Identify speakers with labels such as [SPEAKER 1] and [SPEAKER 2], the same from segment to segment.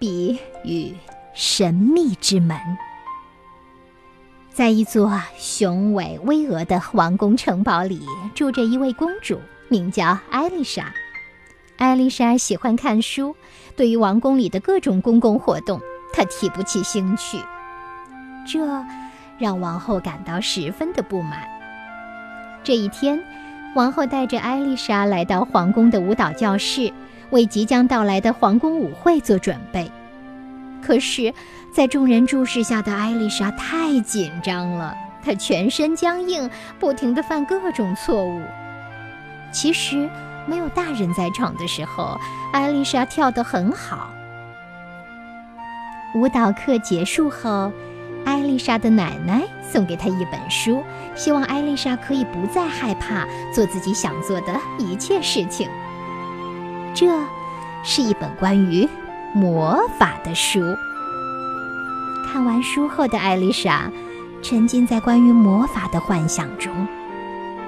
[SPEAKER 1] 比与神秘之门。在一座雄伟巍峨的王宫城堡里，住着一位公主，名叫艾丽莎。艾丽莎喜欢看书，对于王宫里的各种公共活动，她提不起兴趣，这让王后感到十分的不满。这一天，王后带着艾丽莎来到皇宫的舞蹈教室，为即将到来的皇宫舞会做准备。可是，在众人注视下的艾丽莎太紧张了，她全身僵硬，不停地犯各种错误。其实，没有大人在场的时候，艾丽莎跳得很好。舞蹈课结束后，艾丽莎的奶奶送给她一本书，希望艾丽莎可以不再害怕做自己想做的一切事情。这，是一本关于魔法的书。看完书后的艾丽莎，沉浸在关于魔法的幻想中，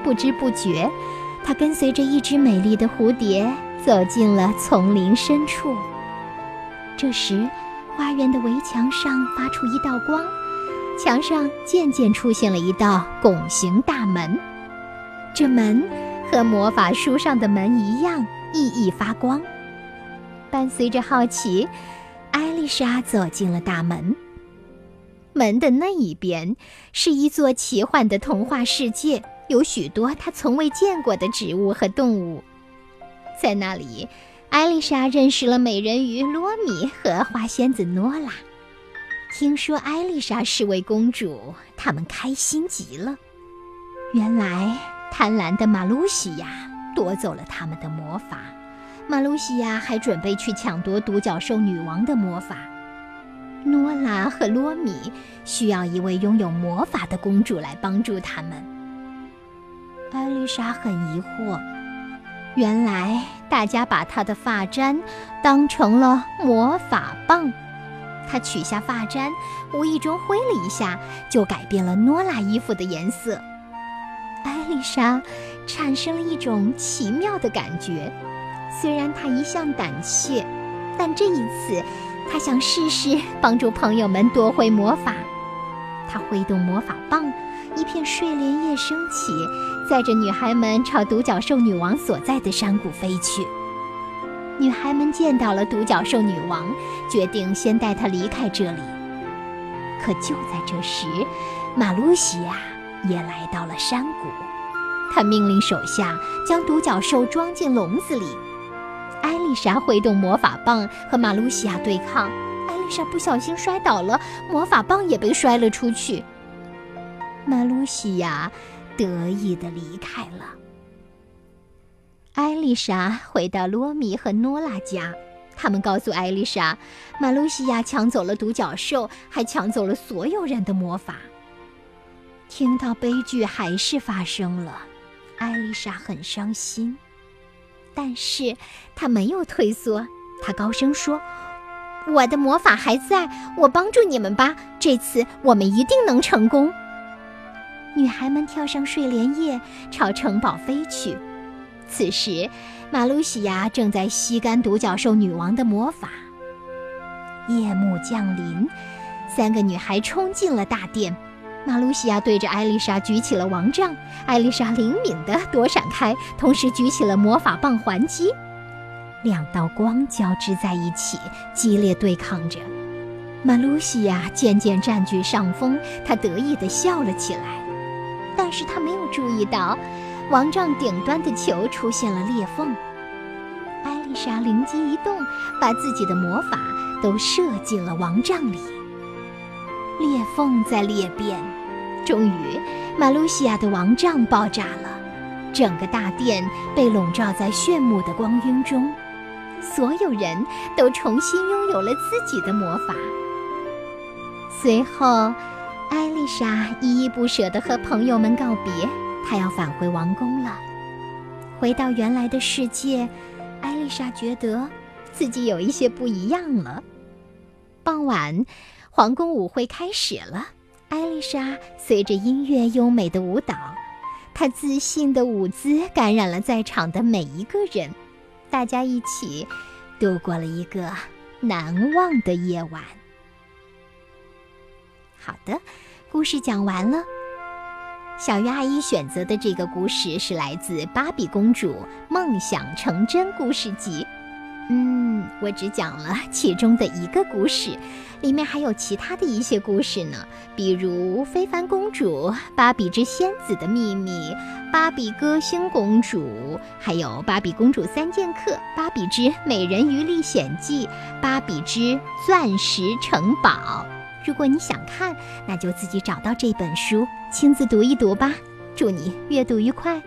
[SPEAKER 1] 不知不觉，她跟随着一只美丽的蝴蝶走进了丛林深处。这时，花园的围墙上发出一道光，墙上渐渐出现了一道拱形大门。这门和魔法书上的门一样，熠熠发光。伴随着好奇，艾丽莎走进了大门。门的那一边是一座奇幻的童话世界，有许多她从未见过的植物和动物。在那里，艾丽莎认识了美人鱼罗米和花仙子诺拉。听说艾丽莎是位公主，他们开心极了。原来，贪婪的马露西亚夺走了他们的魔法。马露西亚还准备去抢夺独角兽女王的魔法。诺拉和罗米需要一位拥有魔法的公主来帮助他们。艾丽莎很疑惑，原来大家把她的发簪当成了魔法棒。她取下发簪，无意中挥了一下，就改变了诺拉衣服的颜色。艾丽莎产生了一种奇妙的感觉。虽然她一向胆怯，但这一次。他想试试帮助朋友们夺回魔法。他挥动魔法棒，一片睡莲叶升起，载着女孩们朝独角兽女王所在的山谷飞去。女孩们见到了独角兽女王，决定先带她离开这里。可就在这时，马露西亚也来到了山谷。他命令手下将独角兽装进笼子里。艾丽莎挥动魔法棒和马露西亚对抗，艾丽莎不小心摔倒了，魔法棒也被摔了出去。马露西亚得意地离开了。艾丽莎回到罗米和诺拉家，他们告诉艾丽莎，马露西亚抢走了独角兽，还抢走了所有人的魔法。听到悲剧还是发生了，艾丽莎很伤心。但是她没有退缩，她高声说：“我的魔法还在，我帮助你们吧！这次我们一定能成功。”女孩们跳上睡莲叶，朝城堡飞去。此时，马路西亚正在吸干独角兽女王的魔法。夜幕降临，三个女孩冲进了大殿。马露西亚对着艾丽莎举起了王杖，艾丽莎灵敏地躲闪开，同时举起了魔法棒还击。两道光交织在一起，激烈对抗着。马露西亚渐渐占据上风，她得意地笑了起来。但是她没有注意到，王杖顶端的球出现了裂缝。艾丽莎灵机一动，把自己的魔法都射进了王杖里。裂缝在裂变，终于，马路西亚的王杖爆炸了，整个大殿被笼罩在炫目的光晕中，所有人都重新拥有了自己的魔法。随后，艾丽莎依依不舍地和朋友们告别，她要返回王宫了。回到原来的世界，艾丽莎觉得自己有一些不一样了。傍晚。皇宫舞会开始了，艾丽莎随着音乐优美的舞蹈，她自信的舞姿感染了在场的每一个人，大家一起度过了一个难忘的夜晚。好的，故事讲完了。小鱼阿姨选择的这个故事是来自《芭比公主梦想成真》故事集。嗯，我只讲了其中的一个故事，里面还有其他的一些故事呢，比如《非凡公主》《芭比之仙子的秘密》《芭比歌星公主》，还有《芭比公主三剑客》《芭比之美人鱼历险记》《芭比之钻石城堡》。如果你想看，那就自己找到这本书，亲自读一读吧。祝你阅读愉快。